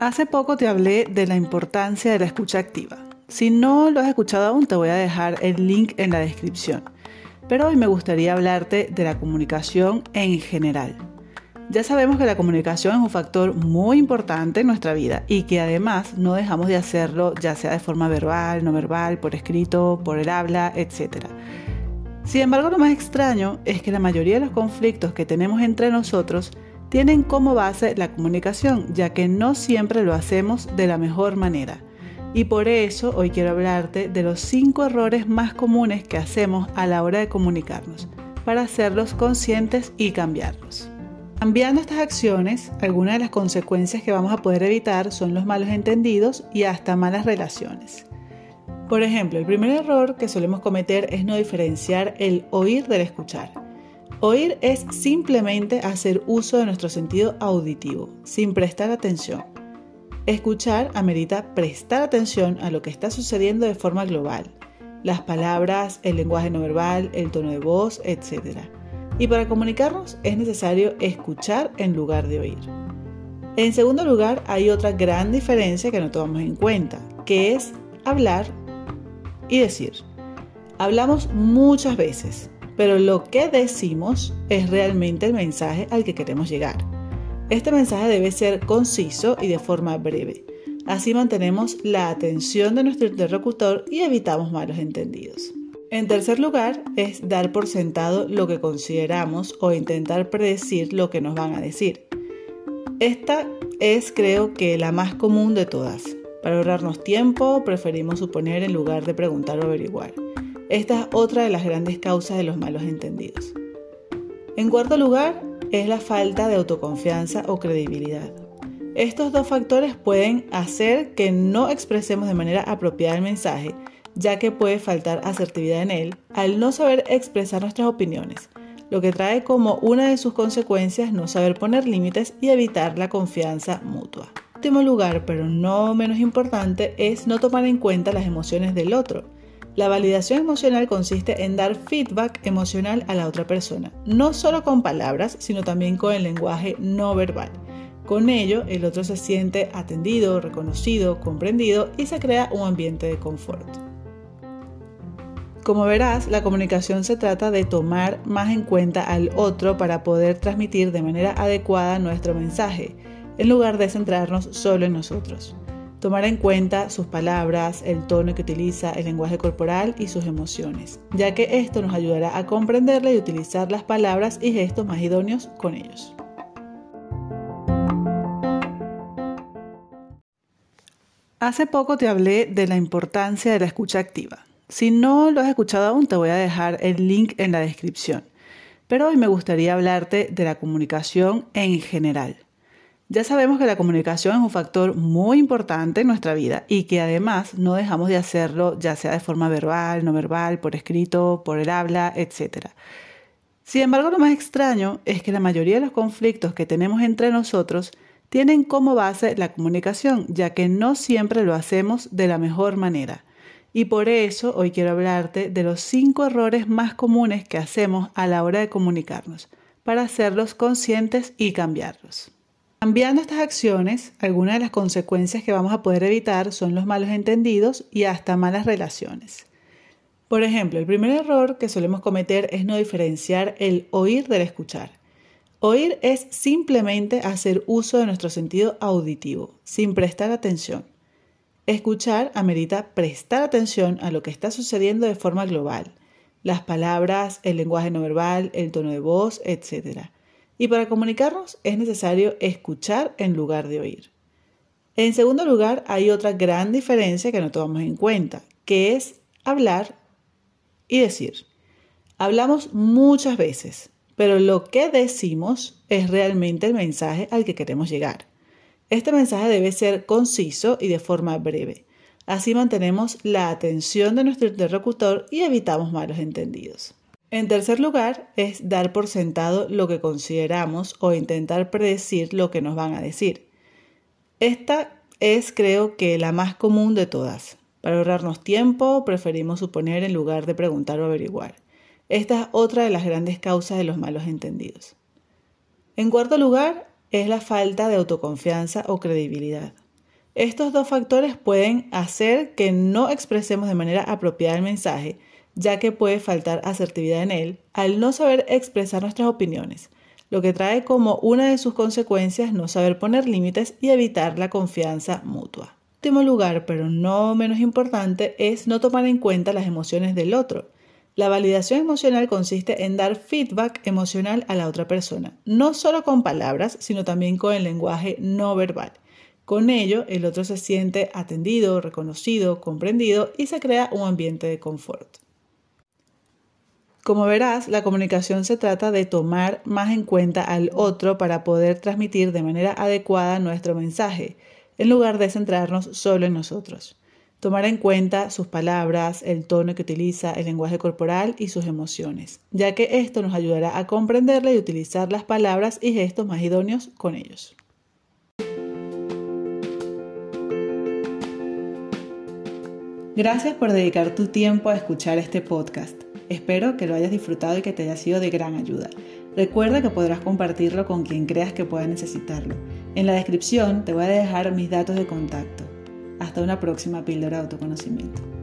Hace poco te hablé de la importancia de la escucha activa. Si no lo has escuchado aún, te voy a dejar el link en la descripción. Pero hoy me gustaría hablarte de la comunicación en general. Ya sabemos que la comunicación es un factor muy importante en nuestra vida y que además no dejamos de hacerlo ya sea de forma verbal, no verbal, por escrito, por el habla, etc. Sin embargo, lo más extraño es que la mayoría de los conflictos que tenemos entre nosotros tienen como base la comunicación, ya que no siempre lo hacemos de la mejor manera. Y por eso hoy quiero hablarte de los cinco errores más comunes que hacemos a la hora de comunicarnos, para hacerlos conscientes y cambiarlos. Cambiando estas acciones, algunas de las consecuencias que vamos a poder evitar son los malos entendidos y hasta malas relaciones. Por ejemplo, el primer error que solemos cometer es no diferenciar el oír del escuchar. Oír es simplemente hacer uso de nuestro sentido auditivo, sin prestar atención. Escuchar amerita prestar atención a lo que está sucediendo de forma global, las palabras, el lenguaje no verbal, el tono de voz, etc. Y para comunicarnos es necesario escuchar en lugar de oír. En segundo lugar, hay otra gran diferencia que no tomamos en cuenta, que es hablar y decir. Hablamos muchas veces, pero lo que decimos es realmente el mensaje al que queremos llegar. Este mensaje debe ser conciso y de forma breve. Así mantenemos la atención de nuestro interlocutor y evitamos malos entendidos. En tercer lugar, es dar por sentado lo que consideramos o intentar predecir lo que nos van a decir. Esta es creo que la más común de todas. Para ahorrarnos tiempo, preferimos suponer en lugar de preguntar o averiguar. Esta es otra de las grandes causas de los malos entendidos. En cuarto lugar, es la falta de autoconfianza o credibilidad. Estos dos factores pueden hacer que no expresemos de manera apropiada el mensaje, ya que puede faltar asertividad en él al no saber expresar nuestras opiniones, lo que trae como una de sus consecuencias no saber poner límites y evitar la confianza mutua. Último lugar, pero no menos importante, es no tomar en cuenta las emociones del otro la validación emocional consiste en dar feedback emocional a la otra persona, no solo con palabras, sino también con el lenguaje no verbal. Con ello, el otro se siente atendido, reconocido, comprendido y se crea un ambiente de confort. Como verás, la comunicación se trata de tomar más en cuenta al otro para poder transmitir de manera adecuada nuestro mensaje, en lugar de centrarnos solo en nosotros. Tomar en cuenta sus palabras, el tono que utiliza, el lenguaje corporal y sus emociones, ya que esto nos ayudará a comprenderle y utilizar las palabras y gestos más idóneos con ellos. Hace poco te hablé de la importancia de la escucha activa. Si no lo has escuchado aún, te voy a dejar el link en la descripción. Pero hoy me gustaría hablarte de la comunicación en general. Ya sabemos que la comunicación es un factor muy importante en nuestra vida y que además no dejamos de hacerlo ya sea de forma verbal, no verbal, por escrito, por el habla, etc. Sin embargo, lo más extraño es que la mayoría de los conflictos que tenemos entre nosotros tienen como base la comunicación, ya que no siempre lo hacemos de la mejor manera. Y por eso hoy quiero hablarte de los cinco errores más comunes que hacemos a la hora de comunicarnos, para hacerlos conscientes y cambiarlos. Cambiando estas acciones, algunas de las consecuencias que vamos a poder evitar son los malos entendidos y hasta malas relaciones. Por ejemplo, el primer error que solemos cometer es no diferenciar el oír del escuchar. Oír es simplemente hacer uso de nuestro sentido auditivo, sin prestar atención. Escuchar amerita prestar atención a lo que está sucediendo de forma global, las palabras, el lenguaje no verbal, el tono de voz, etc y para comunicarnos es necesario escuchar en lugar de oír. En segundo lugar, hay otra gran diferencia que no tomamos en cuenta, que es hablar y decir. Hablamos muchas veces, pero lo que decimos es realmente el mensaje al que queremos llegar. Este mensaje debe ser conciso y de forma breve. Así mantenemos la atención de nuestro interlocutor y evitamos malos entendidos. En tercer lugar, es dar por sentado lo que consideramos o intentar predecir lo que nos van a decir. Esta es creo que la más común de todas. Para ahorrarnos tiempo, preferimos suponer en lugar de preguntar o averiguar. Esta es otra de las grandes causas de los malos entendidos. En cuarto lugar, es la falta de autoconfianza o credibilidad. Estos dos factores pueden hacer que no expresemos de manera apropiada el mensaje, ya que puede faltar asertividad en él al no saber expresar nuestras opiniones, lo que trae como una de sus consecuencias no saber poner límites y evitar la confianza mutua. Último lugar, pero no menos importante, es no tomar en cuenta las emociones del otro. La validación emocional consiste en dar feedback emocional a la otra persona, no solo con palabras, sino también con el lenguaje no verbal. Con ello, el otro se siente atendido, reconocido, comprendido y se crea un ambiente de confort. Como verás, la comunicación se trata de tomar más en cuenta al otro para poder transmitir de manera adecuada nuestro mensaje, en lugar de centrarnos solo en nosotros. Tomar en cuenta sus palabras, el tono que utiliza, el lenguaje corporal y sus emociones, ya que esto nos ayudará a comprenderle y utilizar las palabras y gestos más idóneos con ellos. Gracias por dedicar tu tiempo a escuchar este podcast. Espero que lo hayas disfrutado y que te haya sido de gran ayuda. Recuerda que podrás compartirlo con quien creas que pueda necesitarlo. En la descripción te voy a dejar mis datos de contacto. Hasta una próxima píldora de autoconocimiento.